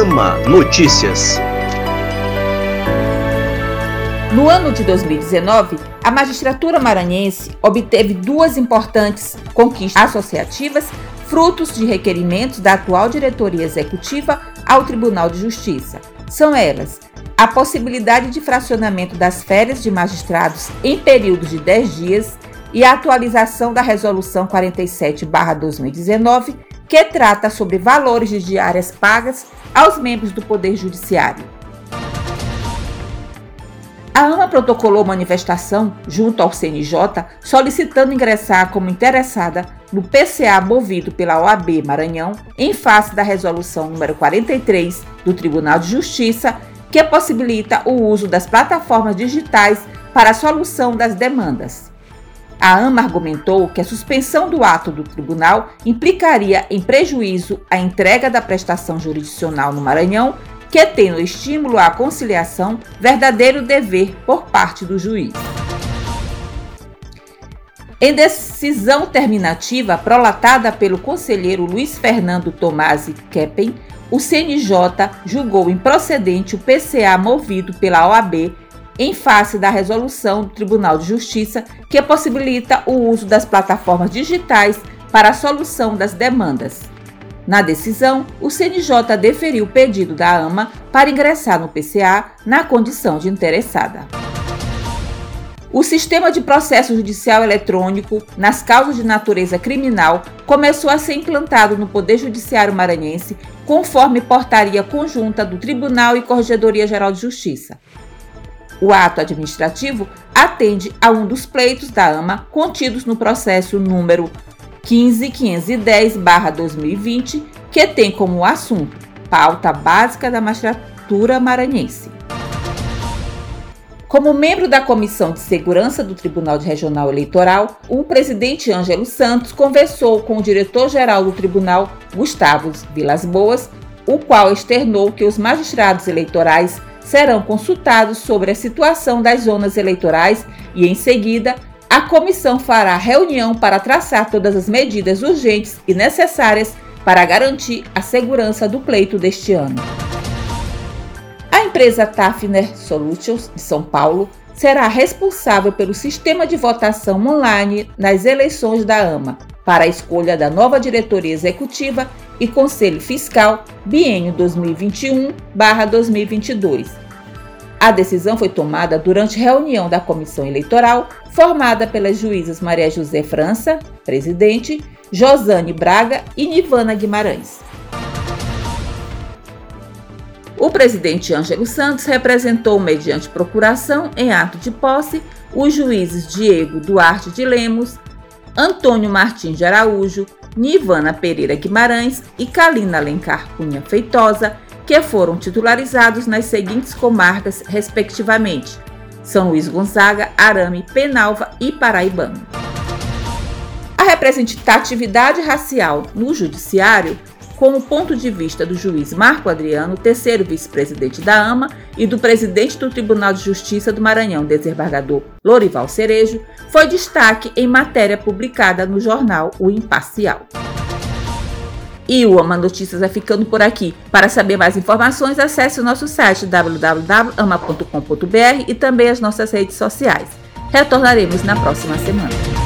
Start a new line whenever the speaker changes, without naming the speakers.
AMA Notícias.
No ano de 2019, a magistratura maranhense obteve duas importantes conquistas associativas, frutos de requerimentos da atual diretoria executiva ao Tribunal de Justiça. São elas a possibilidade de fracionamento das férias de magistrados em períodos de 10 dias e a atualização da Resolução 47-2019, que trata sobre valores de diárias pagas aos membros do Poder Judiciário. A AMA protocolou manifestação junto ao CNJ solicitando ingressar como interessada no PCA movido pela OAB Maranhão em face da resolução número 43 do Tribunal de Justiça que possibilita o uso das plataformas digitais para a solução das demandas. A AMA argumentou que a suspensão do ato do tribunal implicaria em prejuízo à entrega da prestação jurisdicional no Maranhão, que tem no estímulo à conciliação verdadeiro dever por parte do juiz. Em decisão terminativa prolatada pelo conselheiro Luiz Fernando Tomasi Keppen, o CNJ julgou improcedente o PCA movido pela OAB em face da resolução do Tribunal de Justiça que possibilita o uso das plataformas digitais para a solução das demandas. Na decisão, o CNJ deferiu o pedido da AMA para ingressar no PCA na condição de interessada. O sistema de processo judicial eletrônico nas causas de natureza criminal começou a ser implantado no Poder Judiciário Maranhense, conforme portaria conjunta do Tribunal e Corregedoria Geral de Justiça. O ato administrativo atende a um dos pleitos da AMA contidos no processo número 15510-2020, que tem como assunto pauta básica da magistratura maranhense. Como membro da Comissão de Segurança do Tribunal Regional Eleitoral, o presidente Ângelo Santos conversou com o diretor-geral do tribunal, Gustavo Vilas Boas, o qual externou que os magistrados eleitorais serão consultados sobre a situação das zonas eleitorais e, em seguida, a comissão fará reunião para traçar todas as medidas urgentes e necessárias para garantir a segurança do pleito deste ano. A empresa Tafner Solutions de São Paulo será responsável pelo sistema de votação online nas eleições da AMA para a escolha da nova diretoria executiva e conselho fiscal biênio 2021/2022. A decisão foi tomada durante reunião da comissão eleitoral formada pelas juízas Maria José França, presidente, Josane Braga e Nivana Guimarães. O presidente Ângelo Santos representou, mediante procuração em ato de posse, os juízes Diego Duarte de Lemos, Antônio Martins de Araújo, Nivana Pereira Guimarães e Kalina Alencar Cunha Feitosa, que foram titularizados nas seguintes comarcas, respectivamente: São Luís Gonzaga, Arame, Penalva e Paraibano. A representatividade racial no judiciário com o ponto de vista do juiz Marco Adriano, terceiro vice-presidente da AMA, e do presidente do Tribunal de Justiça do Maranhão, desembargador Lorival Cerejo, foi destaque em matéria publicada no jornal O Imparcial. E o Ama Notícias vai ficando por aqui. Para saber mais informações, acesse o nosso site www.ama.com.br e também as nossas redes sociais. Retornaremos na próxima semana.